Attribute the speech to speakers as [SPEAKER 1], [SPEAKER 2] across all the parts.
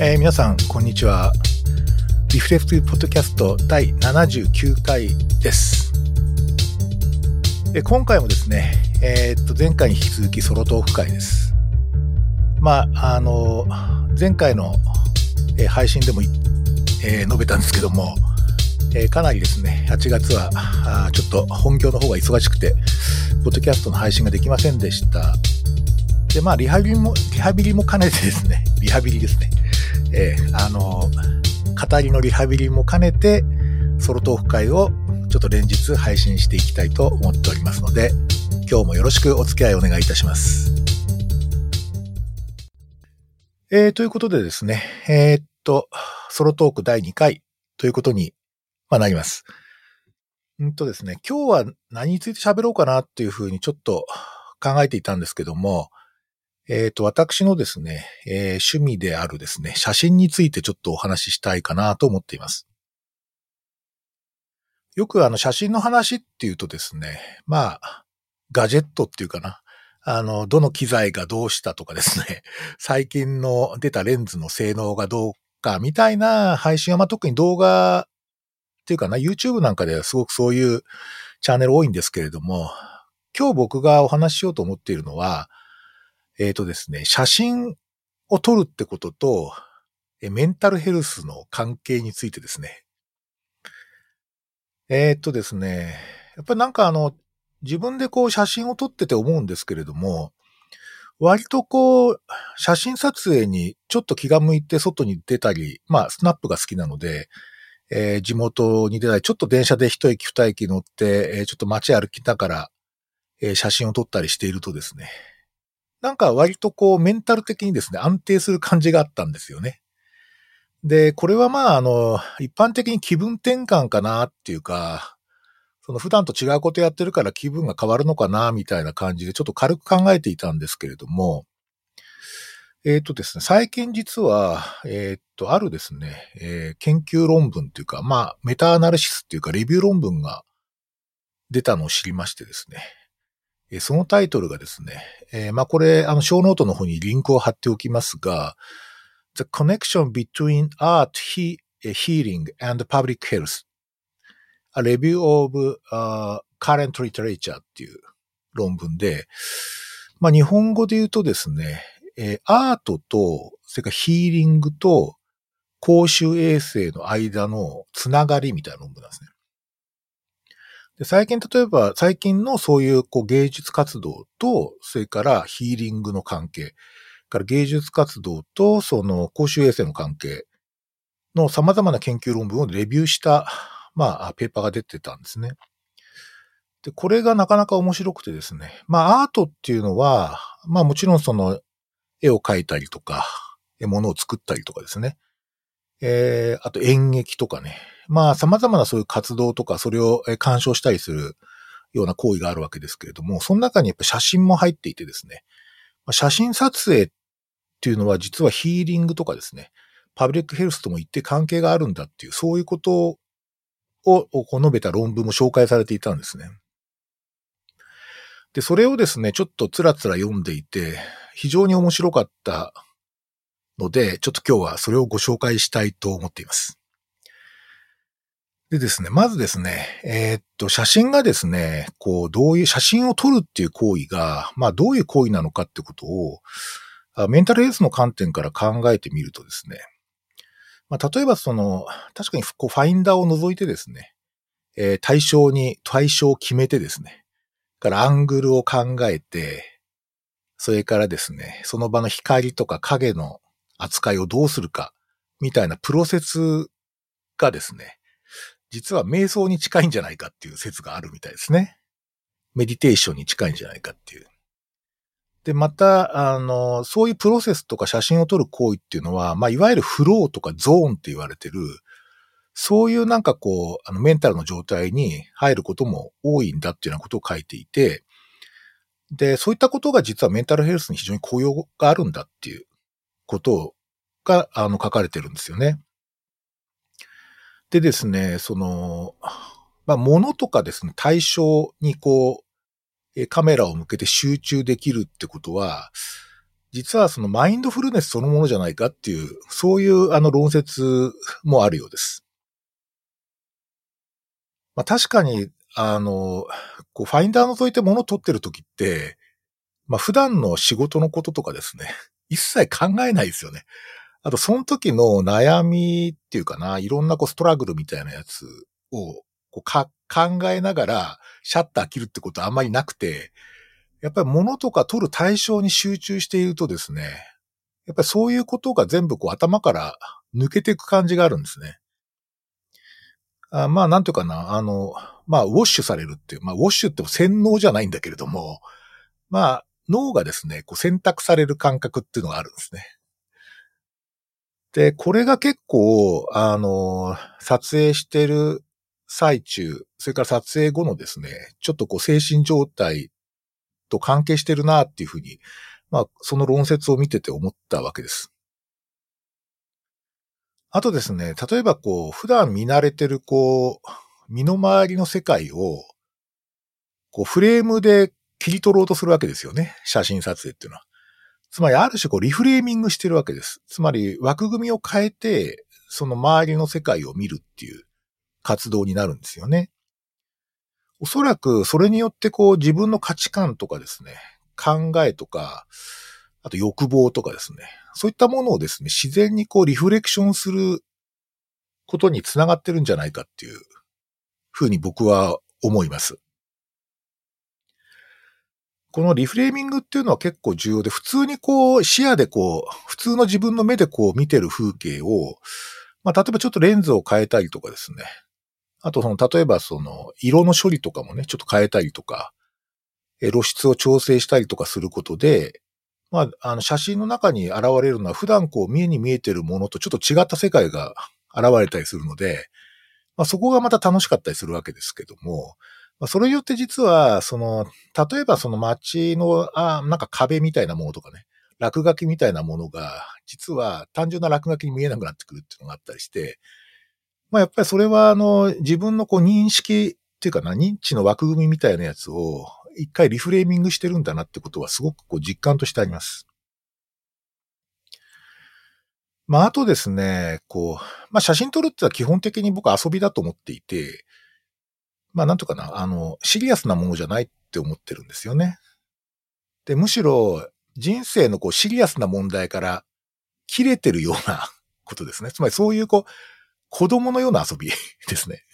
[SPEAKER 1] えー皆さん、こんにちは。リフレクティブポッドキャスト第79回です。えー今回もですね、えーっと、前回に引き続きソロトーク会です。まあ、あの、前回の、え配信でも、え述べたんですけども、えかなりですね、8月は、あちょっと本業の方が忙しくて、ポッドキャストの配信ができませんでした。で、まあ、リハビリも、リハビリも兼ねてですね、リハビリですね。えーあの、語りのリハビリも兼ねて、ソロトーク会をちょっと連日配信していきたいと思っておりますので、今日もよろしくお付き合いお願いいたします。えーということでですね、えーっと、ソロトーク第2回ということに、まあ、なります。うんとですね、今日は何について喋ろうかなっていうふうにちょっと考えていたんですけども、えっ、と、私のですね、えー趣味であるですね、写真についてちょっとお話ししたいかなと思っています。よくあの写真の話っていうとですね、まあ、ガジェットっていうかな。あの、どの機材がどうしたとかですね、最近の出たレンズの性能がどうかみたいな配信は、まあ、特に動画っていうかな、YouTube なんかではすごくそういうチャンネル多いんですけれども、今日僕がお話ししようと思っているのは、えっ、とですね、写真を撮るってことと、メンタルヘルスの関係についてですね。えっ、とですね、やっぱりなんかあの、自分でこう写真を撮ってて思うんですけれども、割とこう、写真撮影にちょっと気が向いて外に出たり、まあ、スナップが好きなので、えー地元に出たり、ちょっと電車で一駅二駅乗って、えーちょっと街歩きながら、えー写真を撮ったりしているとですね、なんか割とこうメンタル的にですね、安定する感じがあったんですよね。で、これはまああの、一般的に気分転換かなっていうか、その普段と違うことやってるから気分が変わるのかなみたいな感じでちょっと軽く考えていたんですけれども、えっ、とですね、最近実は、えっ、と、あるですね、えー研究論文っていうか、まあ、メタアナリシスっていうか、レビュー論文が出たのを知りましてですね、そのタイトルがですね、えーまあこれ、あの、ショーノートの方にリンクを貼っておきますが、The Connection Between Art, He- Healing and Public Health A Review of、uh, Current Literature っていう論文で、まあ日本語で言うとですね、えーアートと、それからヒーリングと公衆衛生の間のつながりみたいな論文なんですね。で最近、例えば、最近のそういうこう芸術活動と、それからヒーリングの関係、から芸術活動とその公衆衛生の関係の様々な研究論文をレビューした、まあ、ペーパーが出てたんですね。で、これがなかなか面白くてですね。まあ、アートっていうのは、まあもちろんその絵を描いたりとか、え物を作ったりとかですね。えー、あと演劇とかね。まあ様々なそういう活動とか、それをえー鑑賞したりするような行為があるわけですけれども、その中にやっぱ写真も入っていてですね。写真撮影っていうのは実はヒーリングとかですね、パブリックヘルスとも一定関係があるんだっていう、そういうことを述べた論文も紹介されていたんですね。で、それをですね、ちょっとつらつら読んでいて、非常に面白かったので、ちょっと今日はそれをご紹介したいと思っています。でですね、まずですね、えーっと、写真がですね、こう、どういう、写真を撮るっていう行為が、まあ、どういう行為なのかってことを、メンタルヘルスの観点から考えてみるとですね、まあ、例えばその、確かにこう、ファインダーを除いてですね、えー対象に、対象を決めてですね、からアングルを考えて、それからですね、その場の光とか影の扱いをどうするか、みたいなプロセスがですね、実は瞑想に近いんじゃないかっていう説があるみたいですね。メディテーションに近いんじゃないかっていう。で、また、あの、そういうプロセスとか写真を撮る行為っていうのは、まあ、いわゆるフローとかゾーンって言われてる、そういうなんかこう、あの、メンタルの状態に入ることも多いんだっていうようなことを書いていて、で、そういったことが実はメンタルヘルスに非常に効用があるんだっていうことが、あの、書かれてるんですよね。でですね、その、まあ、物とかですね、対象にこう、カメラを向けて集中できるってことは、実はそのマインドフルネスそのものじゃないかっていう、そういうあの論説もあるようです。まあ確かに、あの、こうファインダー覗いて物を取ってる時って、まあ普段の仕事のこととかですね、一切考えないですよね。あと、その時の悩みっていうかな、いろんなこうストラグルみたいなやつをこうか考えながらシャッター切るってことはあんまりなくて、やっぱり物とか取る対象に集中しているとですね、やっぱりそういうことが全部こう頭から抜けていく感じがあるんですね。あまあ、なんていうかな、あの、まあ、ウォッシュされるっていう、まあ、ウォッシュっても洗脳じゃないんだけれども、まあ、脳がですね、こう選択される感覚っていうのがあるんですね。で、これが結構、あの、撮影してる最中、それから撮影後のですね、ちょっとこう精神状態と関係してるなっていうふうに、まあ、その論説を見てて思ったわけです。あとですね、例えばこう、普段見慣れてるこう、身の回りの世界を、こう、フレームで切り取ろうとするわけですよね。写真撮影っていうのは。つまり、ある種こう、リフレーミングしてるわけです。つまり、枠組みを変えて、その周りの世界を見るっていう活動になるんですよね。おそらく、それによってこう、自分の価値観とかですね、考えとか、あと欲望とかですね、そういったものをですね、自然にこう、リフレクションすることにつながってるんじゃないかっていうふうに僕は思います。このリフレーミングっていうのは結構重要で、普通にこう視野でこう、普通の自分の目でこう見てる風景を、まあ例えばちょっとレンズを変えたりとかですね。あとその、例えばその、色の処理とかもね、ちょっと変えたりとか、露出を調整したりとかすることで、まあ、あの、写真の中に現れるのは普段こう、目に見えてるものとちょっと違った世界が現れたりするので、まあそこがまた楽しかったりするわけですけども、まあ、それによって実は、その、例えばその街の、あなんか壁みたいなものとかね、落書きみたいなものが、実は単純な落書きに見えなくなってくるっていうのがあったりして、まあやっぱりそれはあの、自分のこう認識っていうかな、認知の枠組みみたいなやつを一回リフレーミングしてるんだなってことはすごくこう実感としてあります。まああとですね、こう、まあ写真撮るってのは基本的に僕は遊びだと思っていて、まあなんとかな、あの、シリアスなものじゃないって思ってるんですよね。で、むしろ人生のこうシリアスな問題から切れてるような ことですね。つまりそういうこう、子供のような遊び ですね。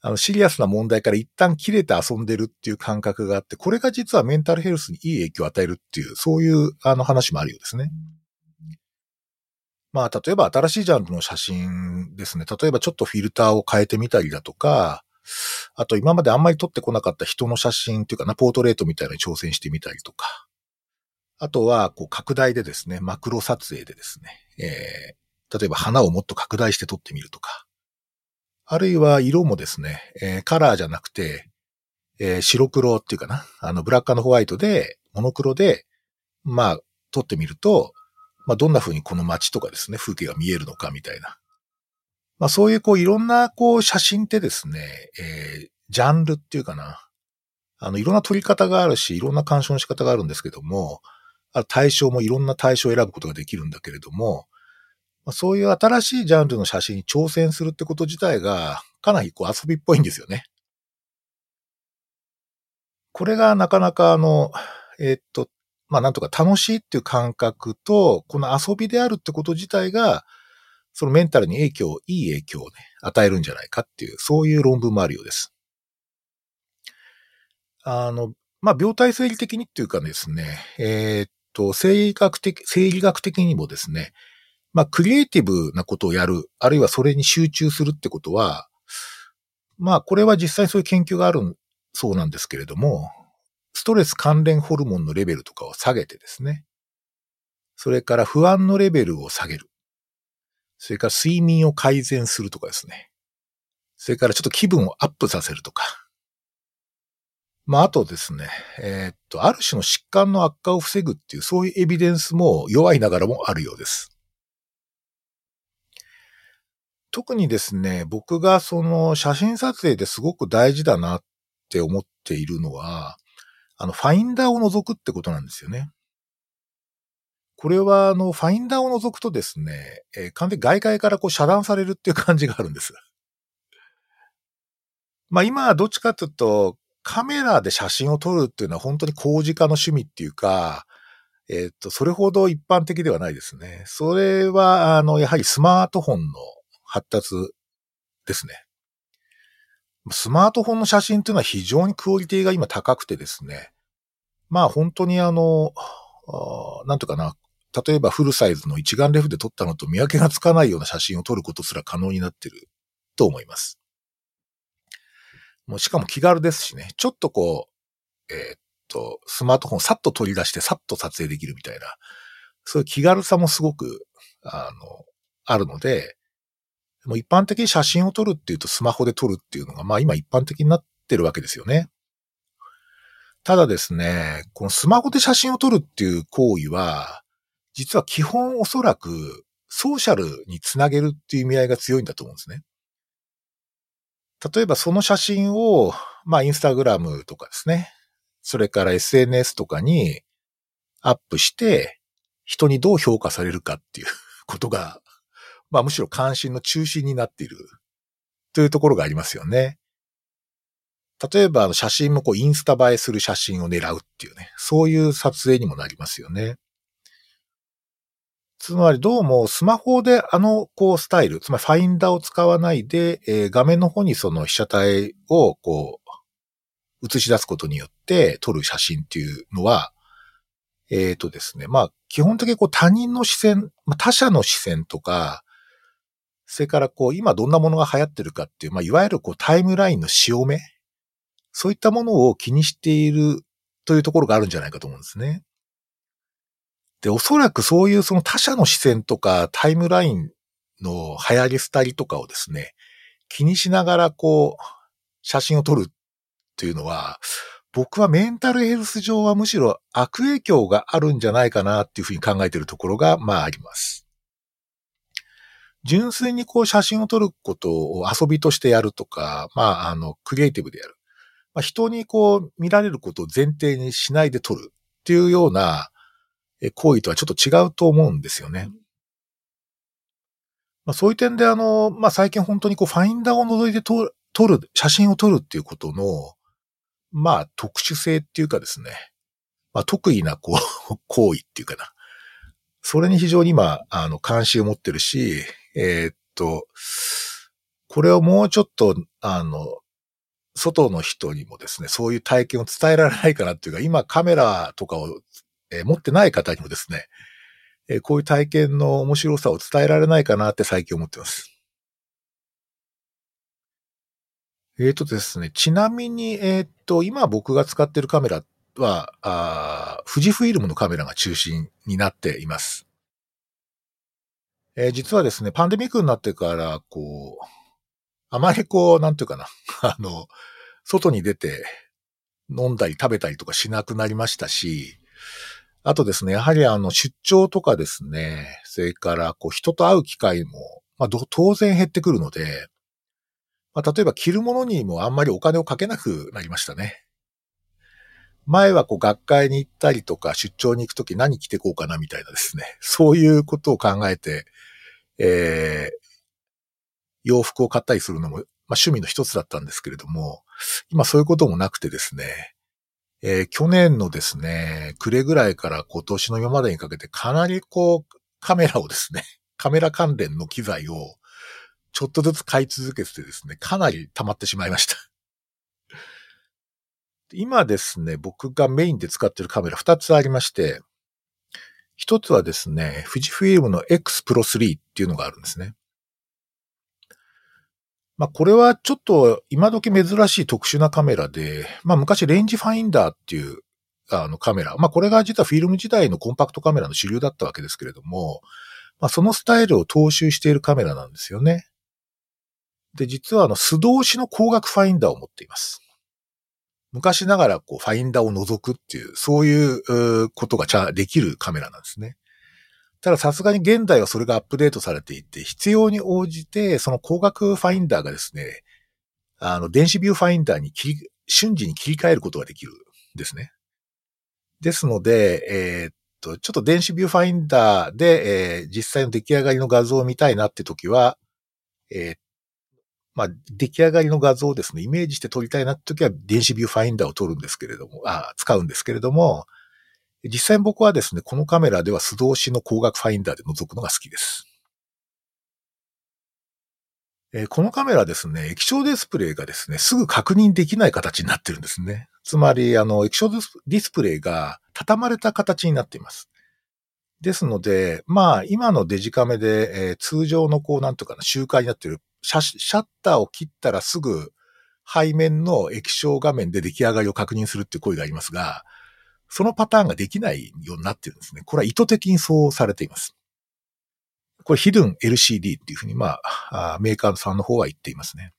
[SPEAKER 1] あの、シリアスな問題から一旦切れて遊んでるっていう感覚があって、これが実はメンタルヘルスにいい影響を与えるっていう、そういうあの話もあるようですね。まあ、例えば新しいジャンルの写真ですね。例えばちょっとフィルターを変えてみたりだとか、あと今まであんまり撮ってこなかった人の写真っていうかな、ポートレートみたいなのに挑戦してみたりとか。あとは、こう、拡大でですね、マクロ撮影でですね、えー、例えば花をもっと拡大して撮ってみるとか。あるいは色もですね、えー、カラーじゃなくて、えー、白黒っていうかな、あの、ブラックホワイトで、モノクロで、まあ、撮ってみると、まあ、どんな風にこの街とかですね、風景が見えるのかみたいな。まあそういうこういろんなこう写真ってですね、えー、ジャンルっていうかな。あの、いろんな撮り方があるし、いろんな鑑賞の仕方があるんですけども、対象もいろんな対象を選ぶことができるんだけれども、まあ、そういう新しいジャンルの写真に挑戦するってこと自体が、かなりこう遊びっぽいんですよね。これがなかなかあの、えー、っと、まあなんとか楽しいっていう感覚と、この遊びであるってこと自体が、そのメンタルに影響、いい影響をね、与えるんじゃないかっていう、そういう論文もあるようです。あの、まあ、病態生理的にっていうかですね、えー、っと、生理学的、生理学的にもですね、まあ、クリエイティブなことをやる、あるいはそれに集中するってことは、まあ、これは実際そういう研究があるそうなんですけれども、ストレス関連ホルモンのレベルとかを下げてですね、それから不安のレベルを下げる。それから睡眠を改善するとかですね。それからちょっと気分をアップさせるとか。まあ、あとですね、えー、っと、ある種の疾患の悪化を防ぐっていう、そういうエビデンスも弱いながらもあるようです。特にですね、僕がその写真撮影ですごく大事だなって思っているのは、あの、ファインダーを覗くってことなんですよね。これは、あの、ファインダーを除くとですね、えー、完全に外界からこう遮断されるっていう感じがあるんです。まあ今はどっちかというと、カメラで写真を撮るっていうのは本当に工事家の趣味っていうか、えっ、ー、と、それほど一般的ではないですね。それは、あの、やはりスマートフォンの発達ですね。スマートフォンの写真っていうのは非常にクオリティが今高くてですね。まあ本当にあの、あなんとかな、例えばフルサイズの一眼レフで撮ったのと見分けがつかないような写真を撮ることすら可能になってると思います。もうしかも気軽ですしね、ちょっとこう、えー、っと、スマートフォンさっと取り出してさっと撮影できるみたいな、そういう気軽さもすごく、あの、あるので、もう一般的に写真を撮るっていうとスマホで撮るっていうのが、まあ今一般的になってるわけですよね。ただですね、このスマホで写真を撮るっていう行為は、実は基本おそらくソーシャルにつなげるっていう意味合いが強いんだと思うんですね。例えばその写真を、まあインスタグラムとかですね、それから SNS とかにアップして、人にどう評価されるかっていう ことが、まあむしろ関心の中心になっているというところがありますよね。例えば写真もこうインスタ映えする写真を狙うっていうね、そういう撮影にもなりますよね。つまりどうもスマホであのこうスタイル、つまりファインダーを使わないで、えー、画面の方にその被写体をこう映し出すことによって撮る写真っていうのは、えっ、ー、とですね、まあ基本的にこう他人の視線、他者の視線とか、それからこう今どんなものが流行ってるかっていう、まあいわゆるこうタイムラインの潮目そういったものを気にしているというところがあるんじゃないかと思うんですね。で、おそらくそういうその他者の視線とかタイムラインの流行り廃りとかをですね、気にしながらこう、写真を撮るっていうのは、僕はメンタルヘルス上はむしろ悪影響があるんじゃないかなっていうふうに考えているところが、まああります。純粋にこう写真を撮ることを遊びとしてやるとか、まああの、クリエイティブでやる。まあ、人にこう見られることを前提にしないで撮るっていうような行為とはちょっと違うと思うんですよね。まあ、そういう点であの、まあ、最近本当にこうファインダーを覗いて撮る、写真を撮るっていうことの、まあ特殊性っていうかですね、まあ得意なこう、行為っていうかな。それに非常に今、あの、関心を持ってるし、えー、っと、これをもうちょっと、あの、外の人にもですね、そういう体験を伝えられないかなっていうか、今カメラとかを、え、持ってない方にもですね、え、こういう体験の面白さを伝えられないかなって最近思ってます。えっ、ー、とですね、ちなみに、えっ、と、今僕が使ってるカメラは、あ富士フイルムのカメラが中心になっています。えー、実はですね、パンデミックになってから、こう、あまりこう、なんていうかな、あの、外に出て飲んだり食べたりとかしなくなりましたし、あとですね、やはりあの、出張とかですね、それからこう、人と会う機会も、まあ、当然減ってくるので、まあ、例えば着るものにもあんまりお金をかけなくなりましたね。前はこう学会に行ったりとか出張に行くとき何着てこうかなみたいなですね。そういうことを考えて、えー、洋服を買ったりするのも、まあ、趣味の一つだったんですけれども、今そういうこともなくてですね、えー、去年のですね、暮れぐらいから今年の今までにかけてかなりこう、カメラをですね、カメラ関連の機材をちょっとずつ買い続けてですね、かなり溜まってしまいました。今ですね、僕がメインで使ってるカメラ2つありまして、一つはですね、富士フィルムの X Pro 3っていうのがあるんですね。まあ、これはちょっと今時珍しい特殊なカメラで、まあ、昔レンジファインダーっていうあのカメラ、まあ、これが実はフィルム時代のコンパクトカメラの主流だったわけですけれども、まあ、そのスタイルを踏襲しているカメラなんですよね。で、実はあの素通しの光学ファインダーを持っています。昔ながらこうファインダーを覗くっていう、そういうことがちゃできるカメラなんですね。たださすがに現代はそれがアップデートされていて、必要に応じて、その光学ファインダーがですね、あの、電子ビューファインダーに切り、瞬時に切り替えることができるんですね。ですので、えー、っと、ちょっと電子ビューファインダーで、えー、実際の出来上がりの画像を見たいなって時は、えー、まあ、出来上がりの画像をですね、イメージして撮りたいなって時は電子ビューファインダーを撮るんですけれども、あ使うんですけれども、実際僕はですね、このカメラでは素通しの光学ファインダーで覗くのが好きです。このカメラですね、液晶ディスプレイがですね、すぐ確認できない形になってるんですね。つまり、あの、液晶ディスプレイが畳まれた形になっています。ですので、まあ、今のデジカメで、えー、通常のこう、なんとかな、周回になっているシャシャッターを切ったらすぐ背面の液晶画面で出来上がりを確認するっていう声がありますが、そのパターンができないようになってるんですね。これは意図的にそうされています。これヒドゥン LCD っていうふうに、まあ、メーカーさんの方は言っていますね。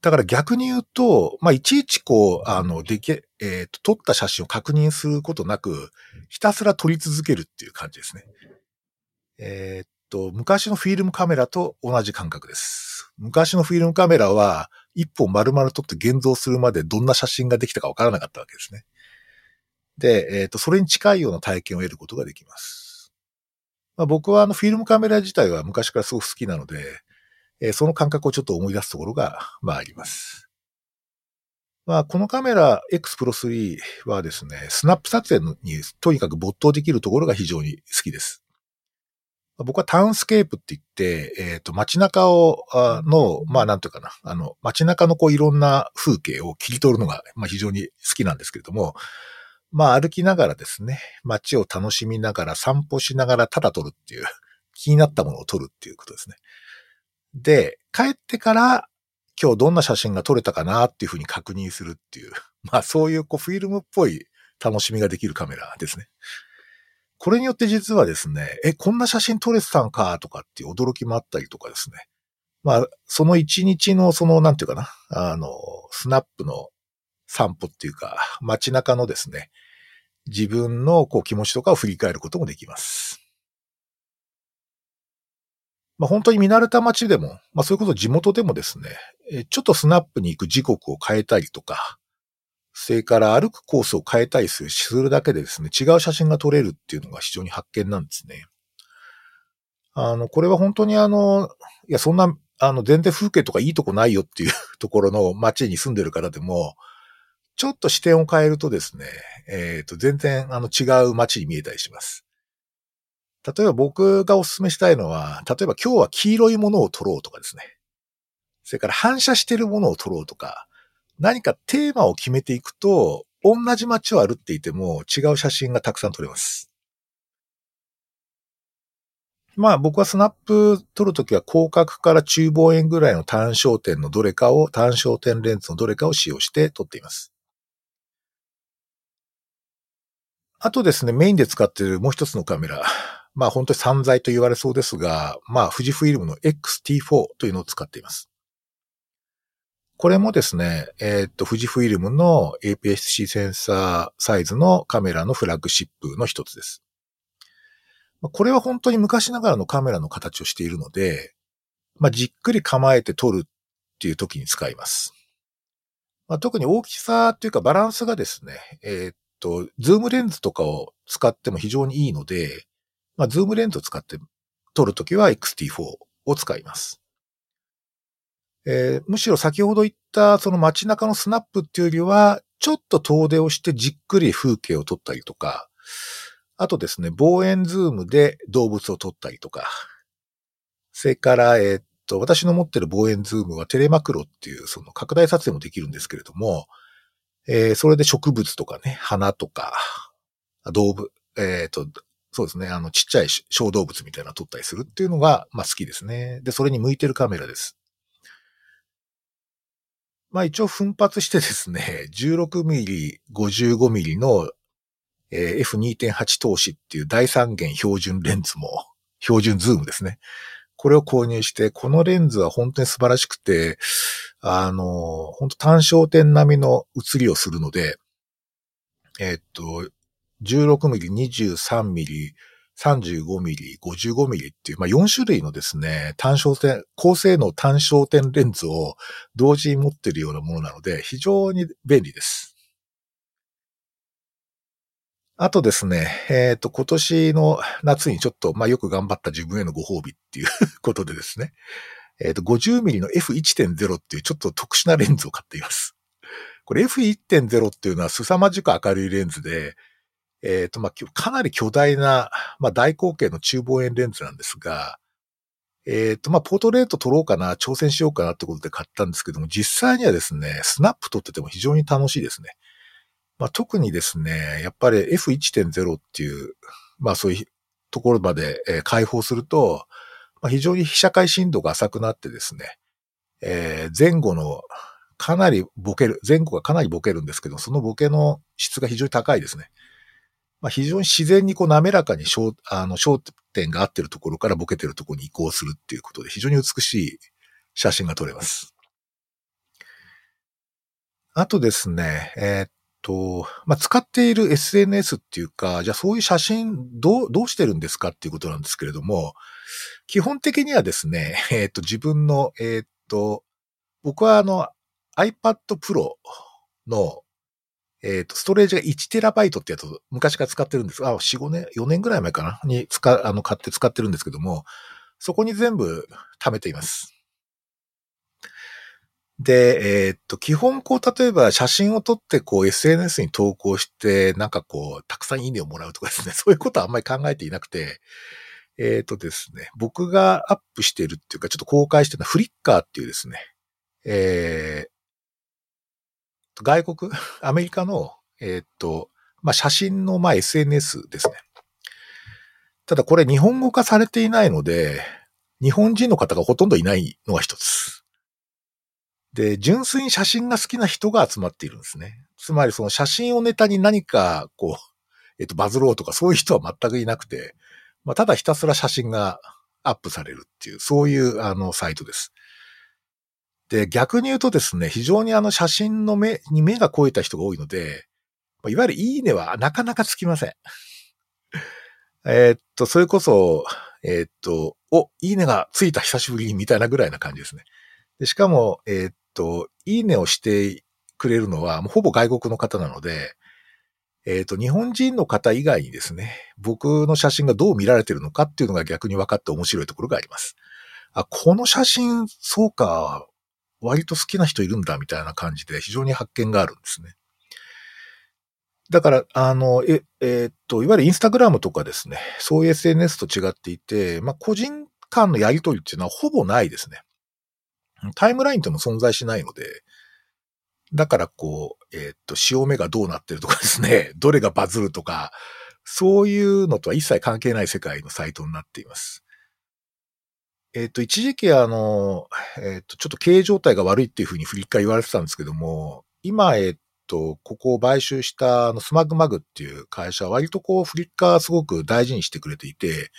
[SPEAKER 1] だから逆に言うと、まあ、いちいちこう、あの、でき、えっ、ー、と、撮った写真を確認することなく、ひたすら撮り続けるっていう感じですね。えー、っと、昔のフィルムカメラと同じ感覚です。昔のフィルムカメラは、一本丸々撮って現像するまでどんな写真ができたかわからなかったわけですね。で、えっ、と、それに近いような体験を得ることができます。まあ、僕はあのフィルムカメラ自体は昔からすごく好きなので、えー、その感覚をちょっと思い出すところが、まああります。まあ、このカメラ X Pro 3はですね、スナップ撮影にとにかく没頭できるところが非常に好きです。僕はタウンスケープって言って、えっ、ー、と、街中を、あの、まあなんていうかな、あの、街中のこういろんな風景を切り取るのが、まあ非常に好きなんですけれども、まあ歩きながらですね、街を楽しみながら散歩しながらただ撮るっていう、気になったものを撮るっていうことですね。で、帰ってから今日どんな写真が撮れたかなっていうふうに確認するっていう、まあそういうこうフィルムっぽい楽しみができるカメラですね。これによって実はですね、え、こんな写真撮れてたんかとかっていう驚きもあったりとかですね。まあ、その一日のその、なんていうかな、あの、スナップの散歩っていうか、街中のですね、自分のこう気持ちとかを振り返ることもできます。まあ本当に見慣れた街でも、まあそういうこと地元でもですね、ちょっとスナップに行く時刻を変えたりとか、それから歩くコースを変えたりするするだけでですね、違う写真が撮れるっていうのが非常に発見なんですね。あの、これは本当にあの、いや、そんな、あの、全然風景とかいいとこないよっていうところの街に住んでる方でも、ちょっと視点を変えるとですね、えっ、ー、と、全然あの違う街に見えたりします。例えば僕がお勧めしたいのは、例えば今日は黄色いものを撮ろうとかですね。それから反射してるものを撮ろうとか、何かテーマを決めていくと、同じ街を歩っていても違う写真がたくさん撮れます。まあ僕はスナップ撮るときは広角から中望遠ぐらいの単焦点のどれかを、単焦点レンズのどれかを使用して撮っています。あとですね、メインで使っているもう一つのカメラ。まあ本当に散財と言われそうですが、まあ富士フイルムの XT4 というのを使っています。これもですね、えー、っと、富士フイルムの APS-C センサーサイズのカメラのフラッグシップの一つです。これは本当に昔ながらのカメラの形をしているので、まあ、じっくり構えて撮るっていう時に使います。まあ、特に大きさっていうかバランスがですね、えー、っと、ズームレンズとかを使っても非常にいいので、まあ、ズームレンズを使って撮るときは XT4 を使います。えー、むしろ先ほど言ったその街中のスナップっていうよりは、ちょっと遠出をしてじっくり風景を撮ったりとか、あとですね、望遠ズームで動物を撮ったりとか、それから、え、っと、私の持ってる望遠ズームはテレマクロっていうその拡大撮影もできるんですけれども、えー、それで植物とかね、花とか、動物、えっ、と、そうですね。あの、ちっちゃい小動物みたいなの撮ったりするっていうのが、まあ好きですね。で、それに向いてるカメラです。まあ一応奮発してですね、16mm、55mm の、えー、F2.8 通しっていう大三元標準レンズも、標準ズームですね。これを購入して、このレンズは本当に素晴らしくて、あの、本当単焦点並みの写りをするので、えっと、16ミリ、23ミリ、35ミリ、55ミリっていう、まあ、4種類のですね、単焦点、高性能単焦点レンズを同時に持っているようなものなので、非常に便利です。あとですね、えっ、ー、と、今年の夏にちょっと、まあ、よく頑張った自分へのご褒美っていう ことでですね、えっ、ー、と、50mm の F1.0 っていうちょっと特殊なレンズを買っています。これ F1.0 っていうのは凄まじく明るいレンズで、えっ、ー、と、まあ、かなり巨大な、まあ、大口径の中望遠レンズなんですが、えっ、と、まあ、ポートレート撮ろうかな、挑戦しようかなってことで買ったんですけども、実際にはですね、スナップ撮ってても非常に楽しいですね。まあ、特にですね、やっぱり F1.0 っていう、まあそういうところまで、えー、開放すると、まあ、非常に被写界深度が浅くなってですね、えー、前後のかなりボケる、前後がかなりボケるんですけど、そのボケの質が非常に高いですね。まあ、非常に自然にこう滑らかに焦あの焦点が合ってるところからボケてるところに移行するっていうことで非常に美しい写真が撮れます。あとですね、えー、っと、まあ、使っている SNS っていうか、じゃあそういう写真どう、どうしてるんですかっていうことなんですけれども、基本的にはですね、えっ、と、自分の、えっ、と、僕はあの iPad Pro の、えっ、と、ストレージが 1TB ってやつを昔から使ってるんですが、4、5年、4年ぐらい前かな？に使、あの、買って使ってるんですけども、そこに全部貯めています。で、えー、っと、基本こう、例えば写真を撮ってこう SNS に投稿して、なんかこう、たくさんいいねをもらうとかですね、そういうことはあんまり考えていなくて、えー、っとですね、僕がアップしてるっていうか、ちょっと公開してるのはフリッカーっていうですね、えー、外国、アメリカの、えー、っと、まあ、写真の、まあ、SNS ですね。ただこれ日本語化されていないので、日本人の方がほとんどいないのが一つ。で、純粋に写真が好きな人が集まっているんですね。つまりその写真をネタに何か、こう、えっと、バズろうとかそういう人は全くいなくて、まあ、ただひたすら写真がアップされるっていう、そういう、あの、サイトです。で、逆に言うとですね、非常にあの写真の目に目が超えた人が多いので、いわゆるいいねはなかなかつきません。えっと、それこそ、え、っと、お、いいねがついた久しぶりみたいなぐらいな感じですね。でしかも、えー、っと、いいねをしてくれるのは、もうほぼ外国の方なので、えっ、と、日本人の方以外にですね、僕の写真がどう見られてるのかっていうのが逆に分かって面白いところがあります。あ、この写真、そうか、割と好きな人いるんだ、みたいな感じで非常に発見があるんですね。だから、あの、え、えー、っと、いわゆるインスタグラムとかですね、そういう SNS と違っていて、まあ、個人間のやりとりっていうのはほぼないですね。タイムラインとも存在しないので、だからこう、えっ、と、潮目がどうなってるとかですね、どれがバズるとか、そういうのとは一切関係ない世界のサイトになっています。えっ、と、一時期あの、えっ、と、ちょっと経営状態が悪いっていうふうに振り返言われてたんですけども、今、えっ、と、ここを買収したあの SmugMug っていう会社は割とこうフリッカーすごく大事にしてくれていて、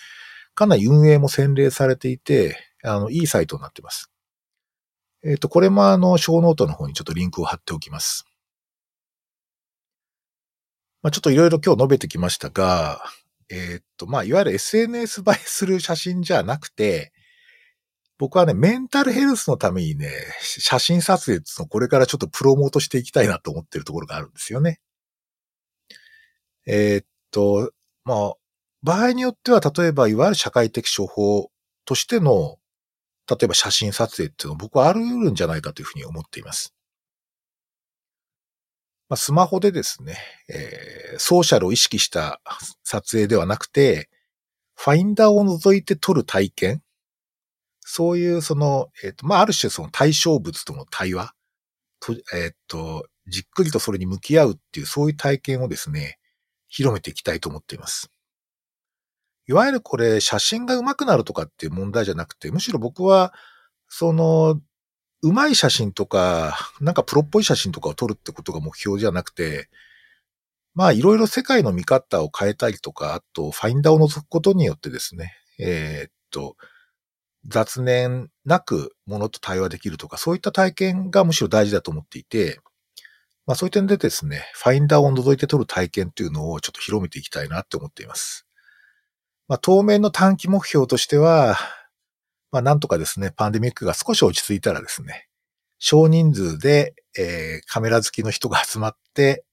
[SPEAKER 1] かなり運営も洗練されていて、あの、いいサイトになってます。えっ、ー、と、これもあの、ショーノートの方にちょっとリンクを貼っておきます。まあ、ちょっといろいろ今日述べてきましたが、えっ、ー、と、まあ、いわゆる SNS 映えする写真じゃなくて、僕はね、メンタルヘルスのためにね、写真撮影のこれからちょっとプロモートしていきたいなと思ってるところがあるんですよね。えー、っと、まあ、場合によっては、例えば、いわゆる社会的処方としての例えば写真撮影っていうのは僕はあるんじゃないかというふうに思っています。まあ、スマホでですね、えー、ソーシャルを意識した撮影ではなくて、ファインダーを覗いて撮る体験そういうその、えっ、ー、と、まあ、ある種その対象物との対話と、えっ、ー、と、じっくりとそれに向き合うっていうそういう体験をですね、広めていきたいと思っています。いわゆるこれ写真が上手くなるとかっていう問題じゃなくて、むしろ僕は、その、上手い写真とか、なんかプロっぽい写真とかを撮るってことが目標じゃなくて、まあいろいろ世界の見方を変えたりとか、あとファインダーを覗くことによってですね、えー、っと、雑念なくものと対話できるとか、そういった体験がむしろ大事だと思っていて、まあそういう点でですね、ファインダーを覗いて撮る体験っていうのをちょっと広めていきたいなって思っています。まあ、当面の短期目標としては、まあ、なんとかですね、パンデミックが少し落ち着いたらですね、少人数で、えー、カメラ好きの人が集まって、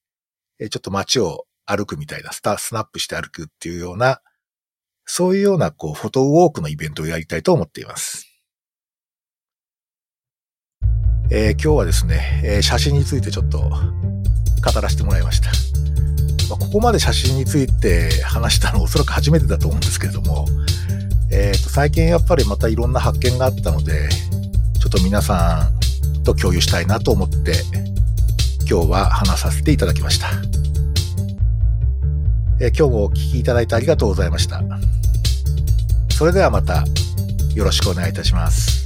[SPEAKER 1] えー、ちょっと街を歩くみたいな、スタ、スナップして歩くっていうような、そういうような、こう、フォトウォークのイベントをやりたいと思っています。えー、今日はですね、えー、写真についてちょっと語らせてもらいました。ここまで写真について話したのおそらく初めてだと思うんですけれども、え、ー、と、最近やっぱりまたいろんな発見があったので、ちょっと皆さんと共有したいなと思って、今日は話させていただきました。え今日もお聴きいただいてありがとうございました。それではまたよろしくお願いいたします。